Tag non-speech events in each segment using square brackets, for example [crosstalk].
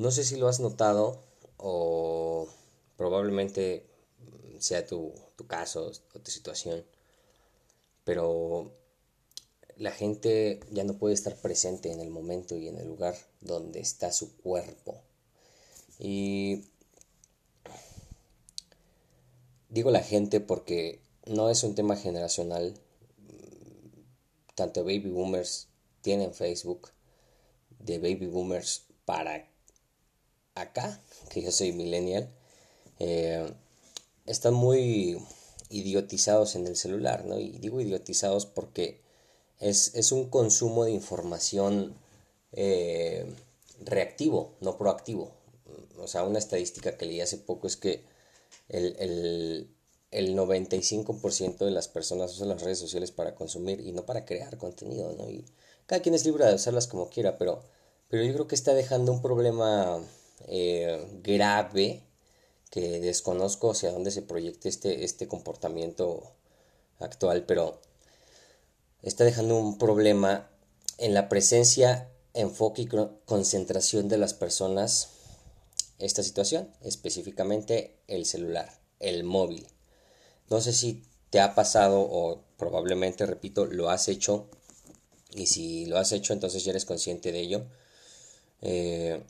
No sé si lo has notado o probablemente sea tu, caso o tu situación, pero la gente ya no puede estar presente en el momento y en el lugar donde está su cuerpo. Y digo la gente porque no es un tema generacional. Tanto baby boomers tienen Facebook, de baby boomers para acá, que yo soy millennial, eh, están muy idiotizados en el celular, ¿no? Y digo idiotizados porque es, un consumo de información eh, reactivo, no proactivo. O sea, una estadística que leí hace poco es que el, el, el 95% de las personas usan las redes sociales para consumir y no para crear contenido, ¿no? Y cada quien es libre de usarlas como quiera, pero, pero yo creo que está dejando un problema eh, grave que desconozco hacia dónde se proyecte este, este comportamiento actual, pero está dejando un problema en la presencia, enfoque y concentración de las personas esta situación, específicamente el celular, el móvil. No sé si te ha pasado o probablemente, repito, lo has hecho y si lo has hecho entonces ya eres consciente de ello. Eh,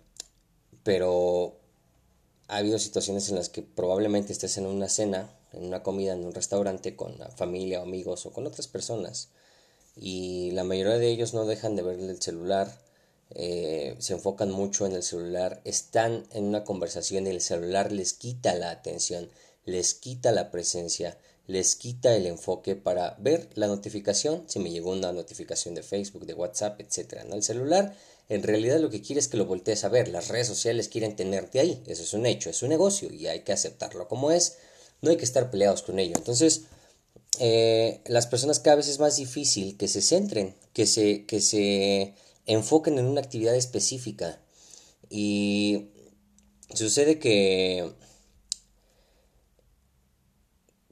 pero ha habido situaciones en las que probablemente estés en una cena, en una comida, en un restaurante con la familia o amigos o con otras personas y la mayoría de ellos no dejan de ver el celular, eh, se enfocan mucho en el celular, están en una conversación y el celular les quita la atención, les quita la presencia, les quita el enfoque para ver la notificación, si me llegó una notificación de Facebook, de WhatsApp, etc. ¿no? El celular en realidad lo que quiere es que lo voltees a ver. Las redes sociales quieren tenerte ahí. Eso es un hecho, es un negocio y hay que aceptarlo como es. No hay que estar peleados con ello. Entonces, eh, las personas cada vez es más difícil que se centren, que se, que se enfoquen en una actividad específica. Y sucede que,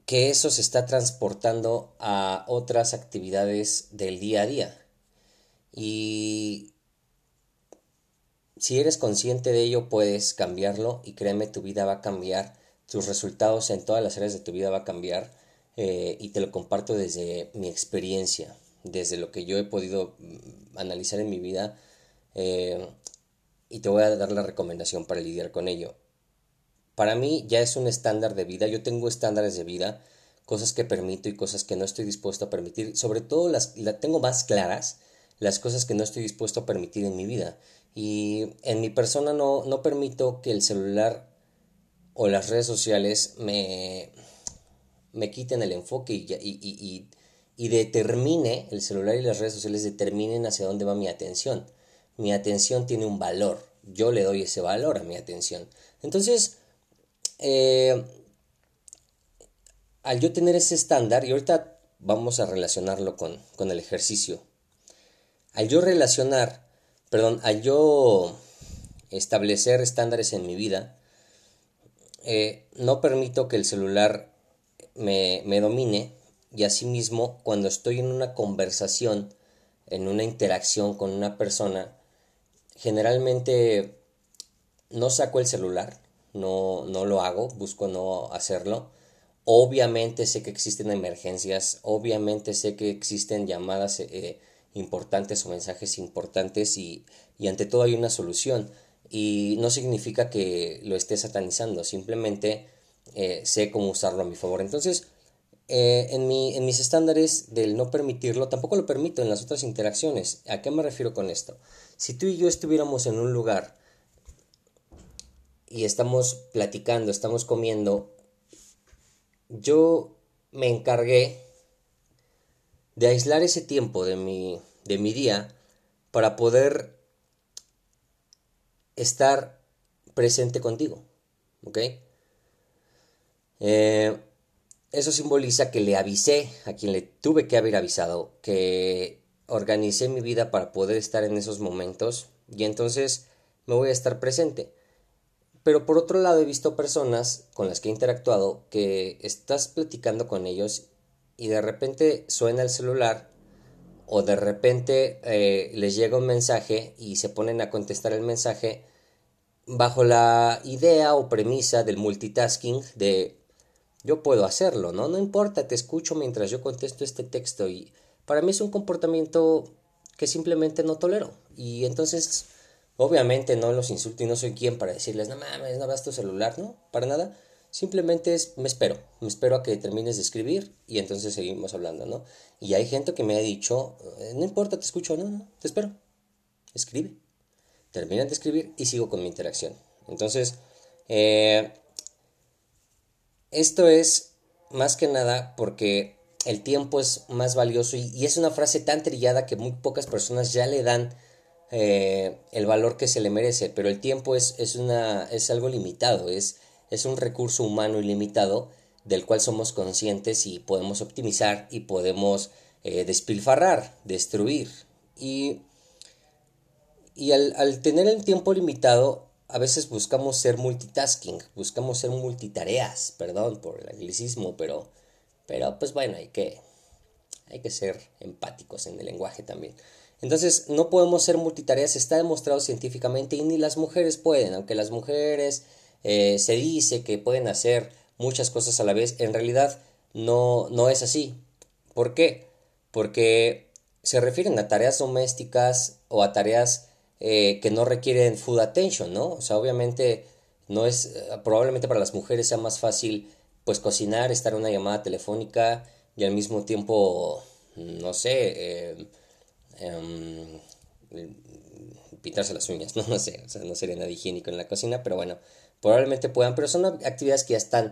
que eso se está transportando a otras actividades del día a día. Y si eres consciente de ello, puedes cambiarlo y créeme, tu vida va a cambiar, tus resultados en todas las áreas de tu vida va a cambiar eh, y te lo comparto desde mi experiencia, desde lo que yo he podido mm, analizar en mi vida eh, y te voy a dar la recomendación para lidiar con ello. Para mí ya es un estándar de vida, yo tengo estándares de vida, cosas que permito y cosas que no estoy dispuesto a permitir, sobre todo las, tengo más claras las cosas que no estoy dispuesto a permitir en mi vida. Y en mi persona no, no permito que el celular o las redes sociales me, me quiten el enfoque y, y, y, determine, el celular y las redes sociales determinen hacia dónde va mi atención. Mi atención tiene un valor, yo le doy ese valor a mi atención. Entonces, eh, al yo tener ese estándar, y ahorita vamos a relacionarlo con, con el ejercicio, al yo relacionar, perdón, al yo establecer estándares en mi vida, eh, no permito que el celular me, me domine y asimismo cuando estoy en una conversación, en una interacción con una persona, generalmente no saco el celular, no, no lo hago, busco no hacerlo. Obviamente sé que existen emergencias, obviamente sé que existen llamadas eh, importantes o mensajes importantes y, y ante todo hay una solución. Y no significa que lo esté satanizando, simplemente eh, sé cómo usarlo a mi favor. Entonces, eh, en, mi, en mis estándares del no permitirlo, tampoco lo permito en las otras interacciones. ¿A qué me refiero con esto? Si tú y yo estuviéramos en un lugar y estamos platicando, estamos comiendo, yo me encargué de aislar ese tiempo de mi, de mi día para poder estar presente contigo. ¿Ok? Eh, eso simboliza que le avisé a quien le tuve que haber avisado, que organicé mi vida para poder estar en esos momentos y entonces me voy a estar presente. Pero por otro lado he visto personas con las que he interactuado que estás platicando con ellos y de repente suena el celular o de repente eh, les llega un mensaje y se ponen a contestar el mensaje bajo la idea o premisa del multitasking de yo puedo hacerlo, ¿no? No importa, te escucho mientras yo contesto este texto y para mí es un comportamiento que simplemente no tolero. Y entonces, obviamente no los insulto y no soy quien para decirles, no mames, no veas tu celular, ¿no? Para nada. Simplemente es, me espero, me espero a que termines de escribir y entonces seguimos hablando, ¿no? Y hay gente que me ha dicho, eh, no importa, te escucho, no, no, te espero, escribe. Terminan de escribir y sigo con mi interacción. Entonces, eh, esto es más que nada porque el tiempo es más valioso y, es una frase tan trillada que muy pocas personas ya le dan eh, el valor que se le merece, pero el tiempo es, es, una, es algo limitado, es, es un recurso humano ilimitado del cual somos conscientes y podemos optimizar y podemos eh, despilfarrar, destruir. Y, y al, al tener el tiempo limitado, a veces buscamos ser multitasking, buscamos ser multitareas, perdón por el anglicismo, pero, pero pues bueno, hay que, hay que ser empáticos en el lenguaje también. Entonces, no podemos ser multitareas, está demostrado científicamente y ni las mujeres pueden, aunque las mujeres eh, se dice que pueden hacer muchas cosas a la vez, en realidad no, no es así. ¿Por qué? Porque se refieren a tareas domésticas o a tareas eh, que no requieren food attention, ¿no? O sea, obviamente no es, probablemente para las mujeres sea más fácil pues cocinar, estar en una llamada telefónica y al mismo tiempo, no sé, eh, em, pintarse las uñas, [laughs] ¿no? no sé, o sea, no sería nada higiénico en la cocina, pero bueno, probablemente puedan, pero son actividades que ya están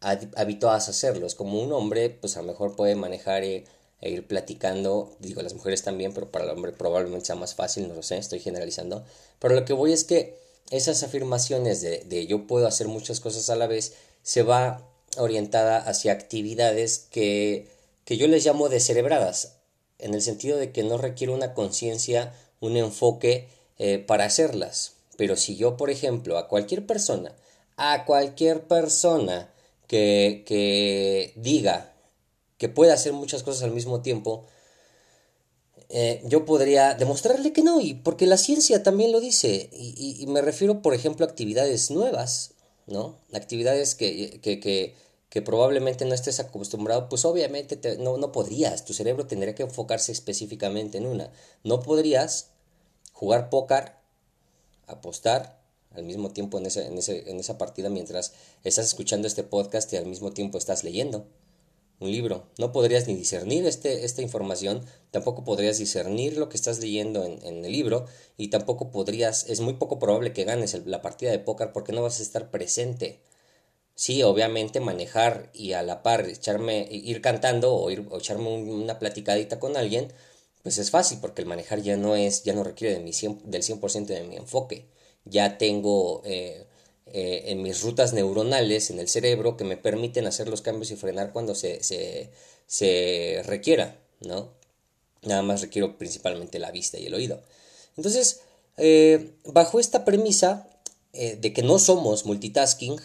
habituadas a hacerlo, es como un hombre, pues a lo mejor puede manejar e ir platicando, digo las mujeres también, pero para el hombre probablemente sea más fácil, no lo sé, estoy generalizando, pero lo que voy es que esas afirmaciones de, de yo puedo hacer muchas cosas a la vez se va orientada hacia actividades que, que yo les llamo descerebradas, en el sentido de que no requiere una conciencia, un enfoque eh, para hacerlas. Pero si yo, por ejemplo, a cualquier persona, a cualquier persona que, que diga que puede hacer muchas cosas al mismo tiempo, eh, yo podría demostrarle que no, y porque la ciencia también lo dice, y, me refiero, por ejemplo, a actividades nuevas, ¿no? Actividades que, que, que, que probablemente no estés acostumbrado, pues obviamente no, no podrías, tu cerebro tendría que enfocarse específicamente en una. No podrías jugar póker, apostar al mismo tiempo en, ese, en, ese, en esa partida mientras estás escuchando este podcast y al mismo tiempo estás leyendo un libro. No podrías ni discernir este, esta información, tampoco podrías discernir lo que estás leyendo en, en, el libro y tampoco podrías, es muy poco probable que ganes la partida de póker porque no vas a estar presente. Sí, obviamente manejar y a la par echarme, ir cantando o, ir, o echarme una platicadita con alguien, pues es fácil porque el manejar ya no es, ya no requiere de mi del 100% de mi enfoque. Ya tengo... Eh, eh, en mis rutas neuronales en el cerebro que me permiten hacer los cambios y frenar cuando se, se, se requiera, ¿no? Nada más requiero principalmente la vista y el oído. Entonces, eh, bajo esta premisa eh, de que no somos multitasking,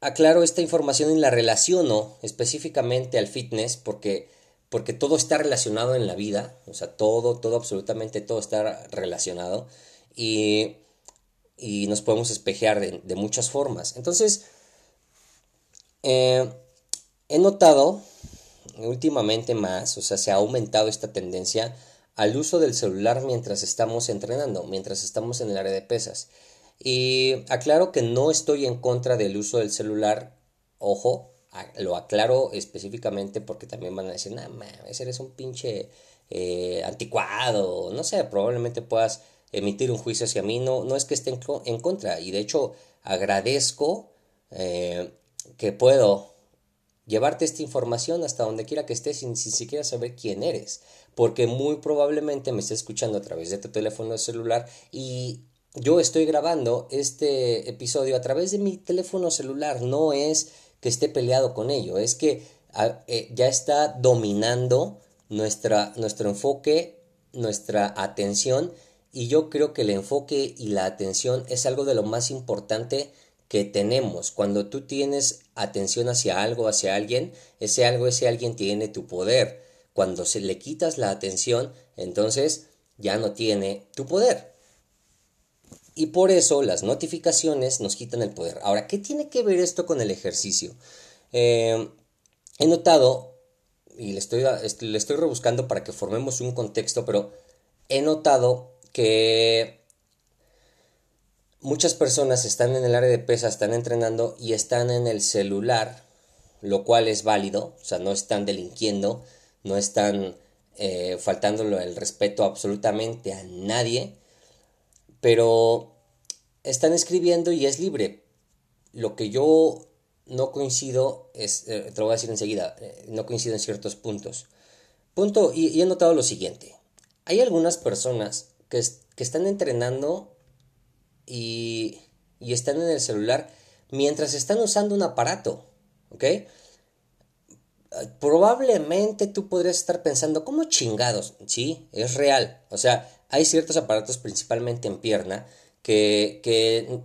aclaro esta información y la relaciono específicamente al fitness porque, porque todo está relacionado en la vida, o sea, todo, todo, absolutamente todo está relacionado y, y nos podemos espejear de, muchas formas. Entonces, eh, he notado últimamente más, o sea, se ha aumentado esta tendencia al uso del celular mientras estamos entrenando, mientras estamos en el área de pesas. Y aclaro que no estoy en contra del uso del celular, ojo, lo aclaro específicamente porque también van a decir, no mames, eres un pinche eh, anticuado, no sé, probablemente puedas emitir un juicio hacia mí, no, no es que esté en, contra, y de hecho agradezco eh, que puedo llevarte esta información hasta donde quiera que estés sin, sin, siquiera saber quién eres, porque muy probablemente me estés escuchando a través de tu teléfono celular y yo estoy grabando este episodio a través de mi teléfono celular, no es que esté peleado con ello, es que eh, ya está dominando nuestra, nuestro enfoque, nuestra atención y yo creo que el enfoque y la atención es algo de lo más importante que tenemos. Cuando tú tienes atención hacia algo, hacia alguien, ese algo, ese alguien tiene tu poder. Cuando se le quitas la atención, entonces ya no tiene tu poder. Y por eso las notificaciones nos quitan el poder. Ahora, ¿qué tiene que ver esto con el ejercicio? Eh, he notado, y le estoy, le estoy rebuscando para que formemos un contexto, pero he notado que muchas personas están en el área de pesa, están entrenando y están en el celular, lo cual es válido, o sea, no están delinquiendo, no están eh, faltándole el respeto absolutamente a nadie, pero están escribiendo y es libre. Lo que yo no coincido es, eh, te lo voy a decir enseguida, eh, no coincido en ciertos puntos. Punto, y, he notado lo siguiente. Hay algunas personas que, que están entrenando y, y, están en el celular mientras están usando un aparato, ¿ok? Probablemente tú podrías estar pensando, ¿cómo chingados? Sí, es real. O sea, hay ciertos aparatos, principalmente en pierna, que, que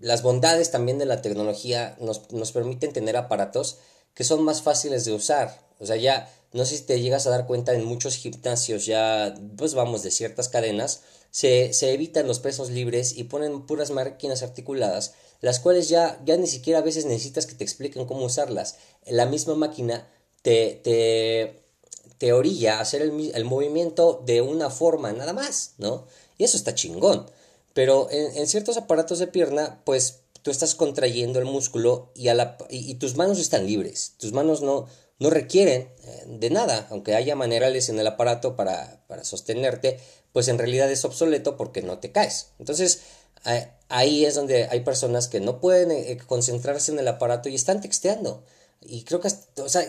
las bondades también de la tecnología nos, nos, permiten tener aparatos que son más fáciles de usar. O sea, ya no sé si te llegas a dar cuenta, en muchos gimnasios ya, pues vamos, de ciertas cadenas, se, se evitan los pesos libres y ponen puras máquinas articuladas, las cuales ya, ya ni siquiera a veces necesitas que te expliquen cómo usarlas. La misma máquina te, te, te orilla a hacer el, movimiento de una forma nada más, ¿no? Y eso está chingón. Pero en, ciertos aparatos de pierna, pues tú estás contrayendo el músculo y, tus manos están libres. Tus manos no, no requieren eh, de nada, aunque haya manerales en el aparato para, para sostenerte, pues en realidad es obsoleto porque no te caes. Entonces, ahí es donde hay personas que no pueden eh, concentrarse en el aparato y están texteando. Y creo que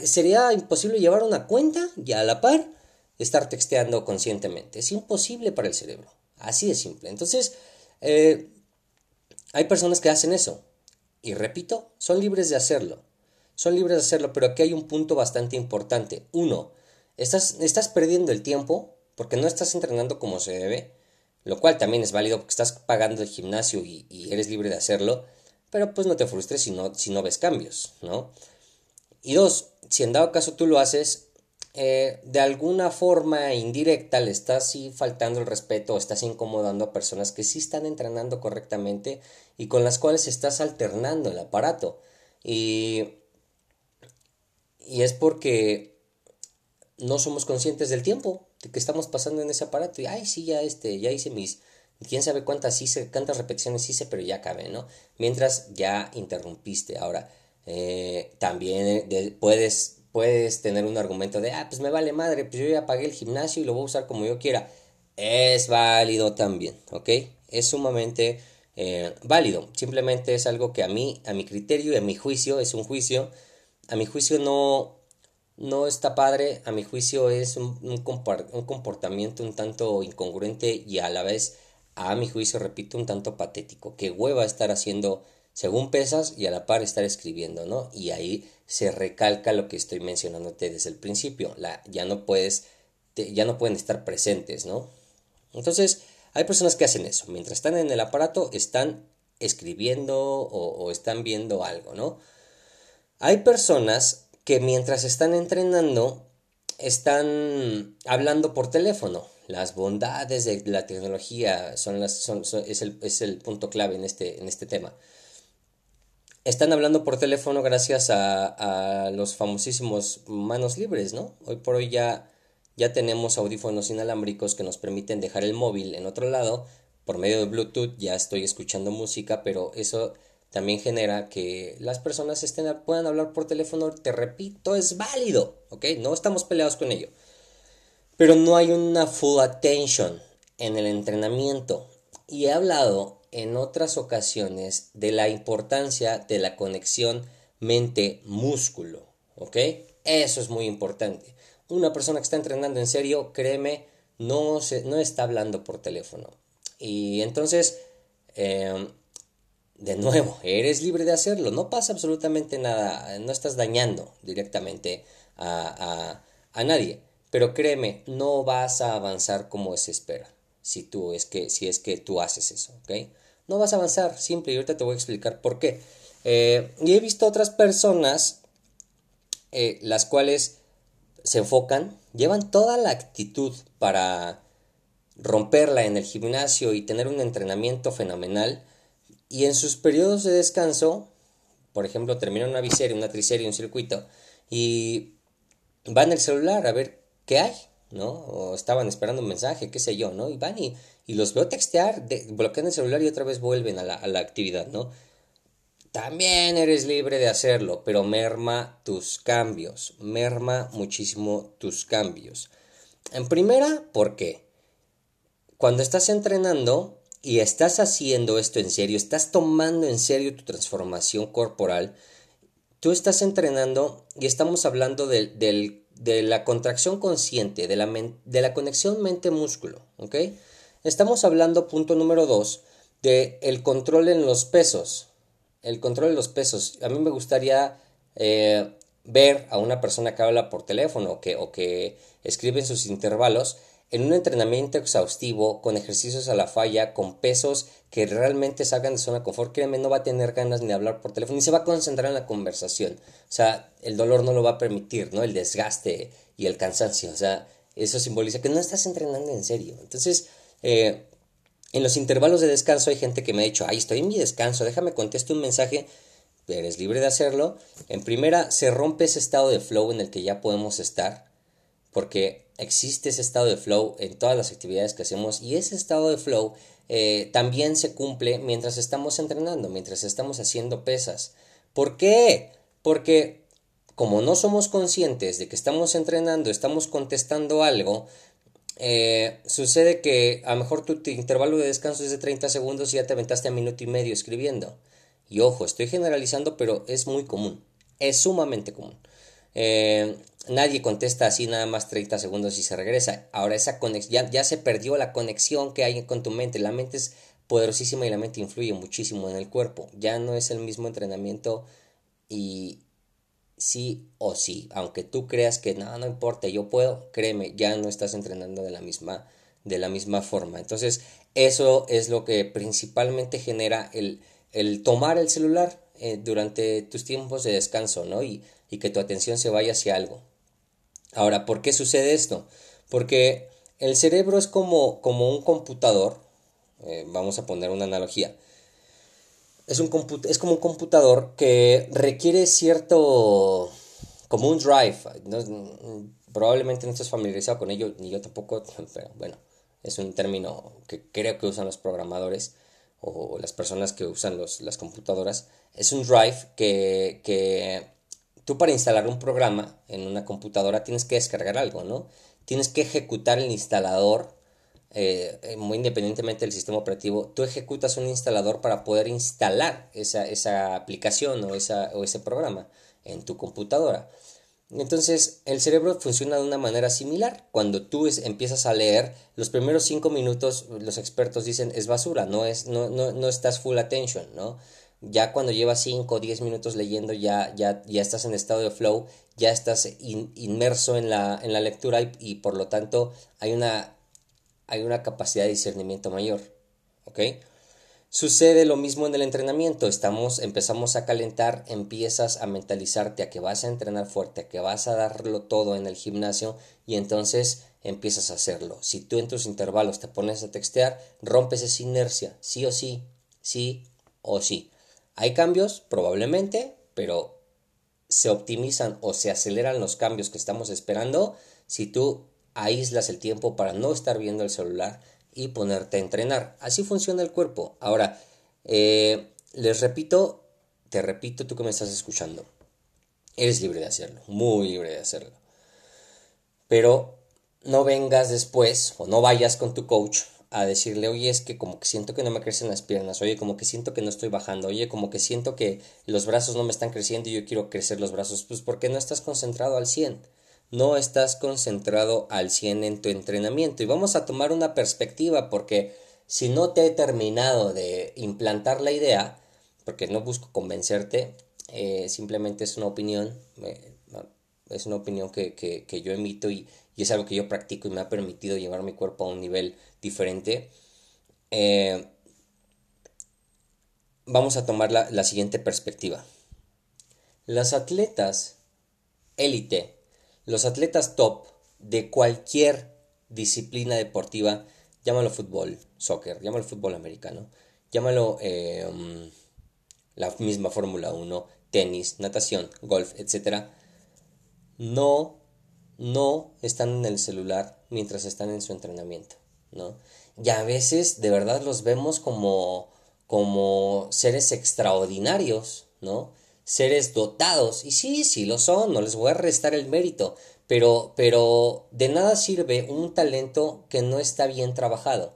sería imposible llevar una cuenta y a la par estar texteando conscientemente. Es imposible para el cerebro. Así de simple. Entonces, eh, hay personas que hacen eso. Y repito, son libres de hacerlo. Son libres de hacerlo, pero aquí hay un punto bastante importante. Uno, estás, estás perdiendo el tiempo porque no estás entrenando como se debe, lo cual también es válido porque estás pagando el gimnasio y, eres libre de hacerlo, pero pues no te frustres si no, si no ves cambios, ¿no? Y dos, si en dado caso tú lo haces, eh, de alguna forma indirecta le estás faltando el respeto o estás incomodando a personas que sí están entrenando correctamente y con las cuales estás alternando el aparato. Y, y es porque no somos conscientes del tiempo que estamos pasando en ese aparato y ay sí ya este ya hice mis quién sabe cuántas hice cuántas repeticiones hice pero ya acabé no mientras ya interrumpiste ahora eh, también eh, puedes puedes tener un argumento de, ah, pues me vale madre, pues yo ya pagué el gimnasio y lo voy a usar como yo quiera. Es válido también, ¿ok? Es sumamente eh, válido. Simplemente es algo que a mí, a mi criterio y a mi juicio, es un juicio. A mi juicio no, no está padre. A mi juicio es un, un, comportamiento un tanto incongruente y a la vez, a mi juicio, repito, un tanto patético. Que hueva estar haciendo según pesas y a la par estar escribiendo, ¿no? Y ahí se recalca lo que estoy mencionándote desde el principio, la, ya no puedes, ya no pueden estar presentes, ¿no? Entonces, hay personas que hacen eso, mientras están en el aparato están escribiendo o, están viendo algo, ¿no? Hay personas que mientras están entrenando están hablando por teléfono. Las bondades de la tecnología son las, son, es, el, es, el, punto clave en este, en este tema están hablando por teléfono gracias a, a, los famosísimos manos libres, ¿no? Hoy por hoy ya, ya tenemos audífonos inalámbricos que nos permiten dejar el móvil en otro lado por medio de Bluetooth ya estoy escuchando música, pero eso también genera que las personas estén, puedan hablar por teléfono, te repito, es válido, ¿ok? No estamos peleados con ello. Pero no hay una full attention en el entrenamiento. Y he hablado en otras ocasiones de la importancia de la conexión mente-músculo, ¿ok? Eso es muy importante. Una persona que está entrenando en serio, créeme, no, se, no está hablando por teléfono. Y entonces, em, de nuevo, [laughs] eres libre de hacerlo, no pasa absolutamente nada, no estás dañando directamente a, a, nadie. Pero créeme, no vas a avanzar como se espera si tú es que si es que tú haces eso, ¿ok? No vas a avanzar, simple, y ahorita te voy a explicar por qué. Eh, y he visto otras personas eh, las cuales se enfocan, llevan toda la actitud para romperla en el gimnasio y tener un entrenamiento fenomenal, y en sus periodos de descanso, por ejemplo, terminan una biserie, una triserie, un circuito, y van al celular a ver qué hay, ¿no? O estaban esperando un mensaje, qué sé yo, ¿no? Y van y, los veo textear, bloquean el celular y otra vez vuelven a la, a la actividad, ¿no? También eres libre de hacerlo, pero merma tus cambios, merma muchísimo tus cambios. En primera, ¿por qué? Cuando estás entrenando, y estás haciendo esto en serio, estás tomando en serio tu transformación corporal, tú estás entrenando y estamos hablando de, la contracción consciente, de la, de la conexión mente-músculo, ¿ok? Estamos hablando, punto número dos, de el control en los pesos. El control de los pesos. A mí me gustaría eh, ver a una persona que habla por teléfono que, o que escribe en sus intervalos en un entrenamiento exhaustivo, con ejercicios a la falla, con pesos que realmente salgan de zona confort, créeme, no va a tener ganas ni de hablar por teléfono, ni se va a concentrar en la conversación. O sea, el dolor no lo va a permitir, ¿no? El desgaste y el cansancio. O sea, eso simboliza que no estás entrenando en serio. Entonces, eh, en los intervalos de descanso hay gente que me ha dicho, ay, estoy en mi descanso, déjame conteste un mensaje, eres libre de hacerlo. En primera, se rompe ese estado de flow en el que ya podemos estar, porque existe ese estado de flow en todas las actividades que hacemos y ese estado de flow eh, también se cumple mientras estamos entrenando, mientras estamos haciendo pesas. ¿Por qué? Porque como no somos conscientes de que estamos entrenando, estamos contestando algo, eh, sucede que a lo mejor tu intervalo de descanso es de 30 segundos y ya te aventaste a minuto y medio escribiendo. Y ojo, estoy generalizando, pero es muy común, es sumamente común. Eh, nadie contesta así nada más 30 segundos y se regresa. Ahora esa conexión, ya, se perdió la conexión que hay con tu mente. La mente es poderosísima y la mente influye muchísimo en el cuerpo. Ya no es el mismo entrenamiento y sí o sí, aunque tú creas que no, no importa, yo puedo, créeme, ya no estás entrenando de la misma, de la misma forma. Entonces, eso es lo que principalmente genera el, el tomar el celular eh, durante tus tiempos de descanso, ¿no? Y, y que tu atención se vaya hacia algo. Ahora, ¿por qué sucede esto? Porque el cerebro es como, como un computador, eh, vamos a poner una analogía, es, un es como un computador que requiere cierto, como un drive, probablemente no estés familiarizado con ello, ni yo tampoco, [laughs] pero bueno, es un término que creo que usan los programadores o las personas que usan los, las computadoras, es un drive que, que tú para instalar un programa en una computadora tienes que descargar algo, ¿no? Tienes que ejecutar el instalador, eh, eh, muy independientemente del sistema operativo, tú ejecutas un instalador para poder instalar esa, aplicación o, ese programa en tu computadora. Entonces, el cerebro funciona de una manera similar. Cuando tú empiezas a leer, los primeros cinco minutos, los expertos dicen es basura, no, es, no estás full attention, ¿no? Ya cuando llevas 5 o 10 minutos leyendo ya, ya, ya estás en estado de flow, ya estás inmerso en la, en la lectura y, por lo tanto hay una, hay una capacidad de discernimiento mayor. ¿Ok? Sucede lo mismo en el entrenamiento, estamos, empezamos a calentar, empiezas a mentalizarte a que vas a entrenar fuerte, a que vas a darlo todo en el gimnasio y entonces empiezas a hacerlo. Si tú en tus intervalos te pones a textear, rompes esa inercia, sí o sí, sí o sí. Hay cambios, probablemente, pero se optimizan o se aceleran los cambios que estamos esperando si tú aíslas el tiempo para no estar viendo el celular y ponerte a entrenar. Así funciona el cuerpo. Ahora, eh, les repito, te repito tú que me estás escuchando. Eres libre de hacerlo, muy libre de hacerlo. Pero no vengas después o no vayas con tu coach a decirle, oye, es que como que siento que no me crecen las piernas, oye, como que siento que no estoy bajando, oye, como que siento que los brazos no me están creciendo y yo quiero crecer los brazos, pues porque no estás concentrado al 100, no estás concentrado al 100 en tu entrenamiento. Y vamos a tomar una perspectiva porque si no te he terminado de implantar la idea, porque no busco convencerte, eh, simplemente es una opinión, eh, es una opinión que, que, yo emito y, y, es algo que yo practico y me ha permitido llevar mi cuerpo a un nivel diferente. Eh, vamos a tomar la, la siguiente perspectiva. Las atletas élite, los atletas top de cualquier disciplina deportiva, llámalo fútbol, soccer, llámalo fútbol americano, llámalo la misma Fórmula 1, tenis, natación, golf, etc., no, no están en el celular mientras están en su entrenamiento, ¿no? Y a veces de verdad los vemos como, como seres extraordinarios, ¿no? Seres dotados, y sí, sí lo son, no les voy a restar el mérito, pero, pero de nada sirve un talento que no está bien trabajado,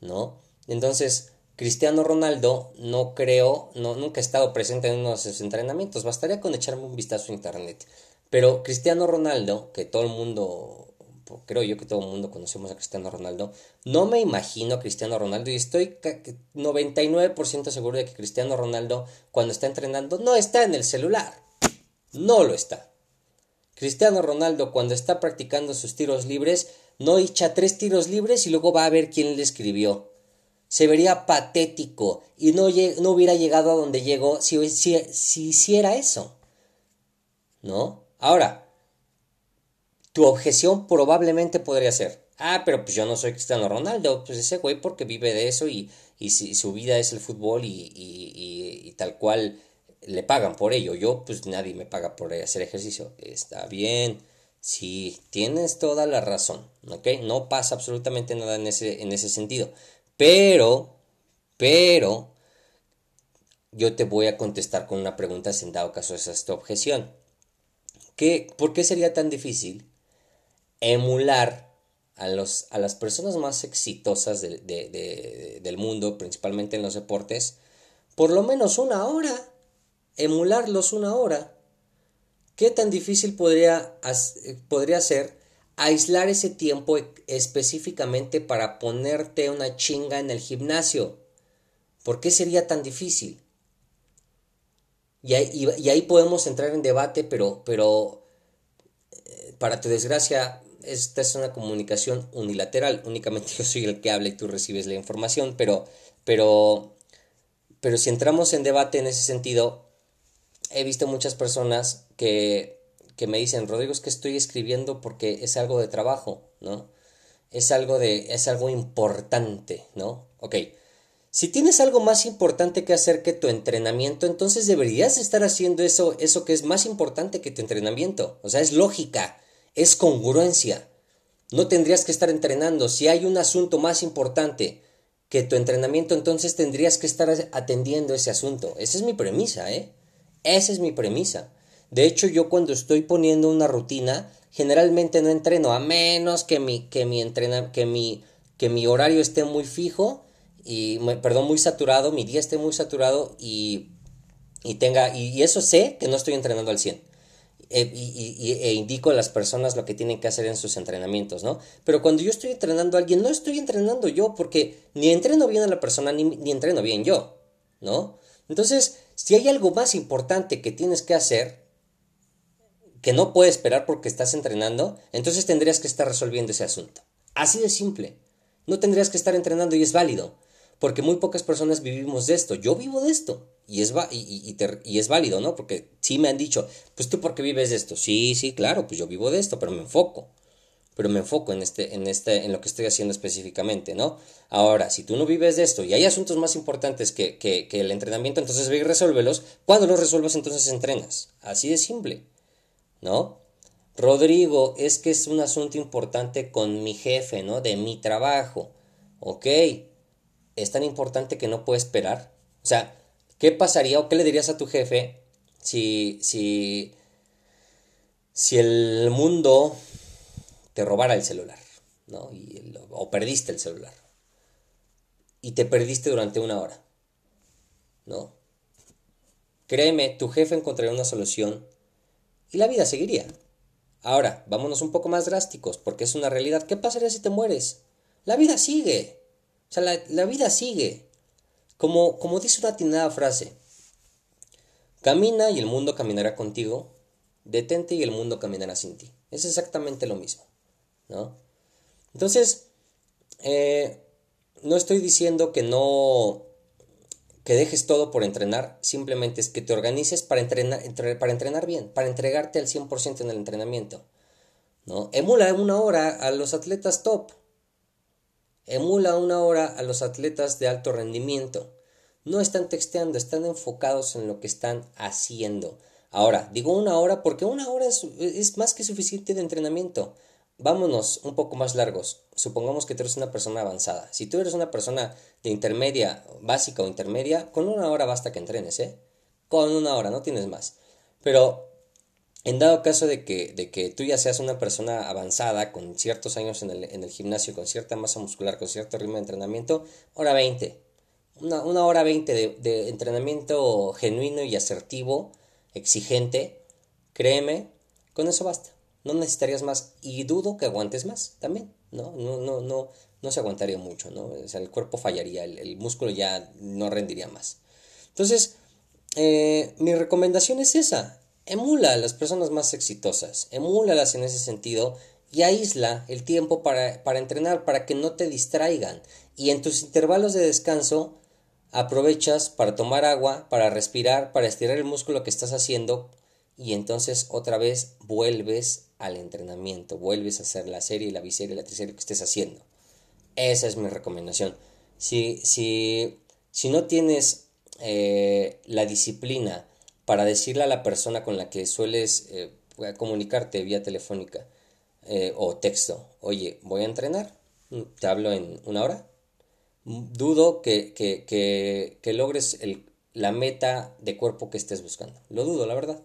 ¿no? Entonces, Cristiano Ronaldo no creo, no, nunca ha estado presente en uno de sus entrenamientos, bastaría con echarme un vistazo a internet. Pero Cristiano Ronaldo, que todo el mundo, creo yo que todo el mundo conocemos a Cristiano Ronaldo, no me imagino a Cristiano Ronaldo y estoy 99% seguro de que Cristiano Ronaldo cuando está entrenando no está en el celular. No lo está. Cristiano Ronaldo cuando está practicando sus tiros libres no echa tres tiros libres y luego va a ver quién le escribió se vería patético y no, hubiera llegado a donde llegó si, si hiciera eso. ¿No? Ahora, tu objeción probablemente podría ser, ah, pero pues yo no soy Cristiano Ronaldo, pues ese güey porque vive de eso y, y si, su vida es el fútbol y, y, y, tal cual le pagan por ello. Yo, pues nadie me paga por hacer ejercicio. Está bien, sí, tienes toda la razón, ¿ok? No pasa absolutamente nada en ese, en ese sentido. Pero, pero, yo te voy a contestar con una pregunta si en dado caso es esta objeción. ¿Qué, ¿Por qué sería tan difícil emular a, los, a las personas más exitosas del mundo, principalmente en los deportes, por lo menos una hora? Emularlos una hora. ¿Qué tan difícil podría, podría ser aislar ese tiempo e-, específicamente para ponerte una chinga en el gimnasio. ¿Por qué sería tan difícil? Y ahí, podemos entrar en debate, pero, pero eh, para tu desgracia, esta es una comunicación unilateral. Únicamente [laughs] yo soy el que habla y tú recibes la información, pero, pero, pero si entramos en debate en ese sentido, he visto muchas personas que que me dicen, Rodrigo, es que estoy escribiendo porque es algo de trabajo, ¿no? Es algo de, es algo importante, ¿no? Ok. Si tienes algo más importante que hacer que tu entrenamiento, entonces deberías estar haciendo eso, eso que es más importante que tu entrenamiento. O sea, es lógica, es congruencia. No tendrías que estar entrenando. Si hay un asunto más importante que tu entrenamiento, entonces tendrías que estar atendiendo ese asunto. Esa es mi premisa, ¿eh? Esa es mi premisa. De hecho, yo cuando estoy poniendo una rutina, generalmente no entreno, a menos que mi, que mi, entrena, que mi, que mi horario esté muy fijo, y, perdón, muy saturado, mi día esté muy saturado y, y tenga, y, eso sé que no estoy entrenando al 100. Eh, y, e indico a las personas lo que tienen que hacer en sus entrenamientos, ¿no? Pero cuando yo estoy entrenando a alguien, no estoy entrenando yo, porque ni entreno bien a la persona, ni, ni entreno bien yo, ¿no? Entonces, si hay algo más importante que tienes que hacer, que no puede esperar porque estás entrenando, entonces tendrías que estar resolviendo ese asunto. Así de simple. No tendrías que estar entrenando y es válido, porque muy pocas personas vivimos de esto. Yo vivo de esto y es, y, y, es válido, ¿no? Porque sí me han dicho, pues tú por qué vives de esto. Sí, sí, claro, pues yo vivo de esto, pero me enfoco. Pero me enfoco en, este, en, este, en lo que estoy haciendo específicamente, ¿no? Ahora, si tú no vives de esto y hay asuntos más importantes que, que, que el entrenamiento, entonces ve y resuélvelos. Cuando los resuelvas, entonces entrenas. Así de simple. ¿no? Rodrigo, es que es un asunto importante con mi jefe, ¿no? De mi trabajo. ok, es tan importante que no puede esperar. O sea, ¿qué pasaría o qué le dirías a tu jefe si, si, si el mundo te robara el celular, ¿no? Y o perdiste el celular. Y te perdiste durante una hora, ¿no? Créeme, tu jefe encontraría una solución y la vida seguiría. Ahora, vámonos un poco más drásticos, porque es una realidad. ¿Qué pasaría si te mueres? La vida sigue. O sea, la, vida sigue. Como, como dice una atinada frase, camina y el mundo caminará contigo, detente y el mundo caminará sin ti. Es exactamente lo mismo, ¿no? Entonces, eh, no estoy diciendo que no, que dejes todo por entrenar, simplemente es que te organices para entrenar, para entrenar bien, para entregarte al 100% en el entrenamiento, ¿no? Emula una hora a los atletas top, emula una hora a los atletas de alto rendimiento. No están texteando, están enfocados en lo que están haciendo. Ahora, digo una hora porque una hora es, más que suficiente de entrenamiento. Vámonos un poco más largos. Supongamos que tú eres una persona avanzada. Si tú eres una persona de intermedia, básica o intermedia, con una hora basta que entrenes, ¿eh? Con una hora, no tienes más. Pero en dado caso de que, de que tú ya seas una persona avanzada, con ciertos años en el, en el gimnasio, con cierta masa muscular, con cierto ritmo de entrenamiento, hora 20. Una, una hora 20 de, de, entrenamiento genuino y asertivo, exigente, créeme, con eso basta. No necesitarías más y dudo que aguantes más también, ¿no? No, no, no, no se aguantaría mucho, ¿no? O sea, el cuerpo fallaría, el, el músculo ya no rendiría más. Entonces, eh, mi recomendación es esa emula a las personas más exitosas, emúlalas en ese sentido y aísla el tiempo para, para entrenar, para que no te distraigan. Y en tus intervalos de descanso aprovechas para tomar agua, para respirar, para estirar el músculo que estás haciendo y entonces otra vez vuelves al entrenamiento, vuelves a hacer la serie, la biserie, la triserie que estés haciendo. Esa es mi recomendación. Si, si, si no tienes eh, la disciplina para decirle a la persona con la que sueles eh, comunicarte vía telefónica eh, o texto, oye, voy a entrenar, te hablo en una hora. Dudo que, que, que, logres la meta de cuerpo que estés buscando. Lo dudo, la verdad.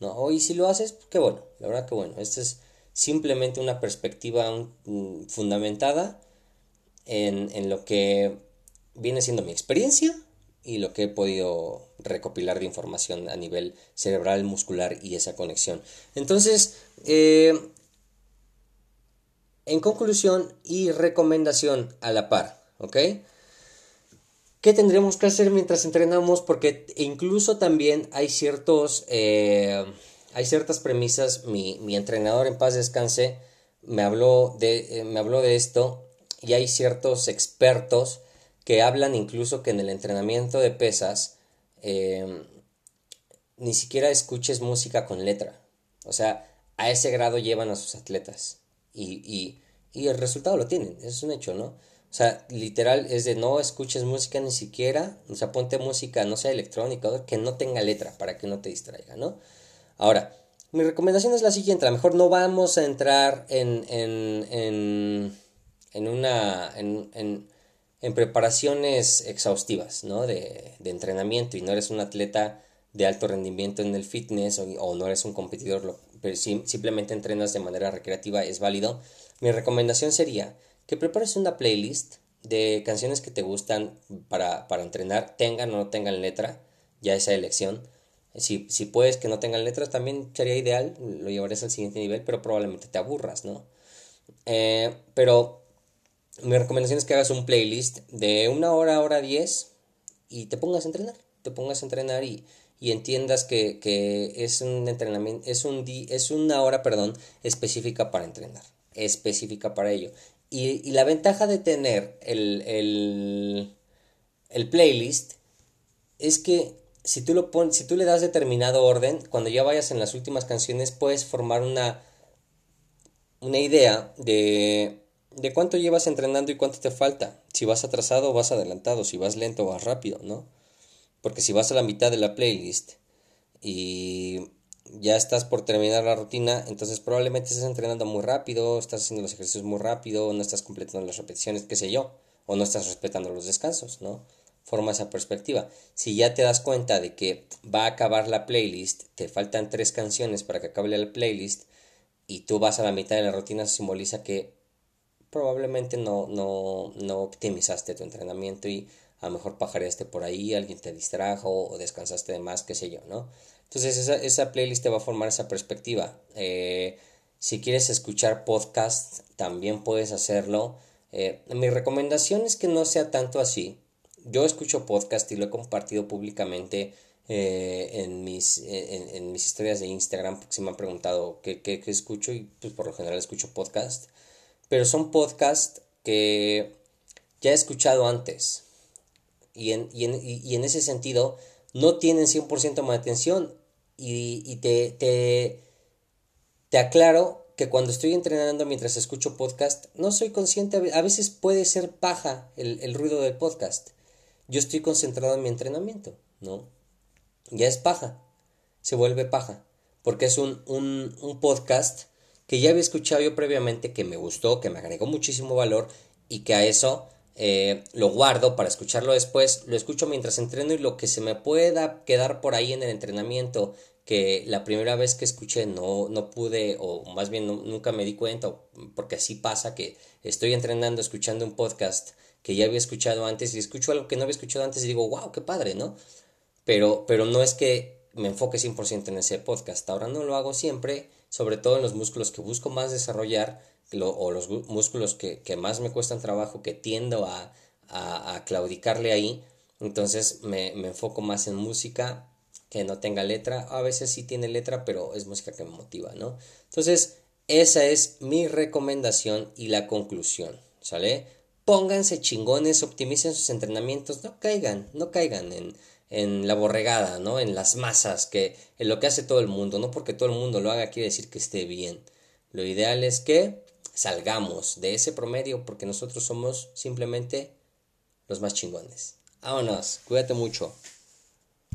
No, o si lo haces, qué bueno, la verdad que bueno. Esta es simplemente una perspectiva mm, fundamentada en, en lo que viene siendo mi experiencia y lo que he podido recopilar de información a nivel cerebral, muscular y esa conexión. Entonces, eh, en conclusión y recomendación a la par, ¿ok? ¿Qué tendremos que hacer mientras entrenamos? Porque incluso también hay ciertos, eh, hay ciertas premisas. Mi, mi, entrenador en paz descanse me habló de, eh, me habló de esto y hay ciertos expertos que hablan incluso que en el entrenamiento de pesas em, ni siquiera escuches música con letra. O sea, a ese grado llevan a sus atletas. Y, y, y el resultado lo tienen, es un hecho, ¿no? O sea, literal es de no escuches música ni siquiera, o sea, ponte música, no sea electrónica, que no tenga letra para que no te distraiga, ¿no? Ahora, mi recomendación es la siguiente, a lo mejor no vamos a entrar en, en, en, en una, en, en preparaciones exhaustivas, ¿no? De, de, entrenamiento y no eres un atleta de alto rendimiento en el fitness o, no eres un competidor, pero si simplemente entrenas de manera recreativa es válido. Mi recomendación sería que prepares una playlist de canciones que te gustan para, para entrenar, tengan o no tengan letra, ya esa elección. Si, si puedes que no tengan letras, también sería ideal, lo llevarías al siguiente nivel, pero probablemente te aburras, ¿no? Eh, pero mi recomendación es que hagas un playlist de una hora, hora diez y te pongas a entrenar. Te pongas a entrenar y, y entiendas que, que, es un entrenamiento, es, un es una hora, perdón, específica para entrenar, específica para ello. Y, y la ventaja de tener el, el, el playlist es que si tú, lo pon, si tú le das determinado orden, cuando ya vayas en las últimas canciones, puedes formar una, una idea de de cuánto llevas entrenando y cuánto te falta, si vas atrasado o vas adelantado, si vas lento o vas rápido, ¿no? Porque si vas a la mitad de la playlist y ya estás por terminar la rutina, entonces probablemente estás entrenando muy rápido, estás haciendo los ejercicios muy rápido, no estás completando las repeticiones, qué sé yo, o no estás respetando los descansos, ¿no? Forma esa perspectiva. Si ya te das cuenta de que va a acabar la playlist, te faltan tres canciones para que acabe la playlist y tú vas a la mitad de la rutina, simboliza que probablemente no, no, no optimizaste tu entrenamiento y a lo mejor pajareaste por ahí, alguien te distrajo o descansaste de más, qué sé yo, ¿no? Entonces esa, esa playlist te va a formar esa perspectiva. Eh, si quieres escuchar podcast, también puedes hacerlo. Eh, mi recomendación es que no sea tanto así. Yo escucho podcast y lo he compartido públicamente eh, en, mis, en, mis historias de Instagram porque se me han preguntado qué, qué, qué escucho y pues por lo general escucho podcast. Pero son podcasts que ya he escuchado antes. Y en, y en, y en ese sentido no tienen 100% mi atención. Y, y te, te, te aclaro que cuando estoy entrenando mientras escucho podcast, no soy consciente, a veces puede ser paja el, el ruido del podcast. Yo estoy concentrado en mi entrenamiento, ¿no? Ya es paja, se vuelve paja, porque es un, un, un podcast que ya había escuchado yo previamente, que me gustó, que me agregó muchísimo valor y que a eso eh, lo guardo para escucharlo después, lo escucho mientras entreno y lo que se me pueda quedar por ahí en el entrenamiento que la primera vez que escuché no, no pude, o más bien nunca me di cuenta, porque así pasa que estoy entrenando escuchando un podcast que ya había escuchado antes y escucho algo que no había escuchado antes y digo, wow, qué padre, ¿no? Pero, pero no es que me enfoque 100% en ese podcast, ahora no lo hago siempre, sobre todo en los músculos que busco más desarrollar o los músculos que, que, más me cuestan trabajo, que tiendo a, a, claudicarle ahí, entonces me, me enfoco más en música que no tenga letra. A veces sí tiene letra, pero es música que me motiva, ¿no? Entonces, esa es mi recomendación y la conclusión, ¿sale? Pónganse chingones, optimicen sus entrenamientos, no caigan, no caigan en, en la borregada, ¿no? En las masas, que en lo que hace todo el mundo, no porque todo el mundo lo haga quiere decir que esté bien. Lo ideal es que salgamos de ese promedio porque nosotros somos simplemente los más chingones. Vámonos, cuídate mucho.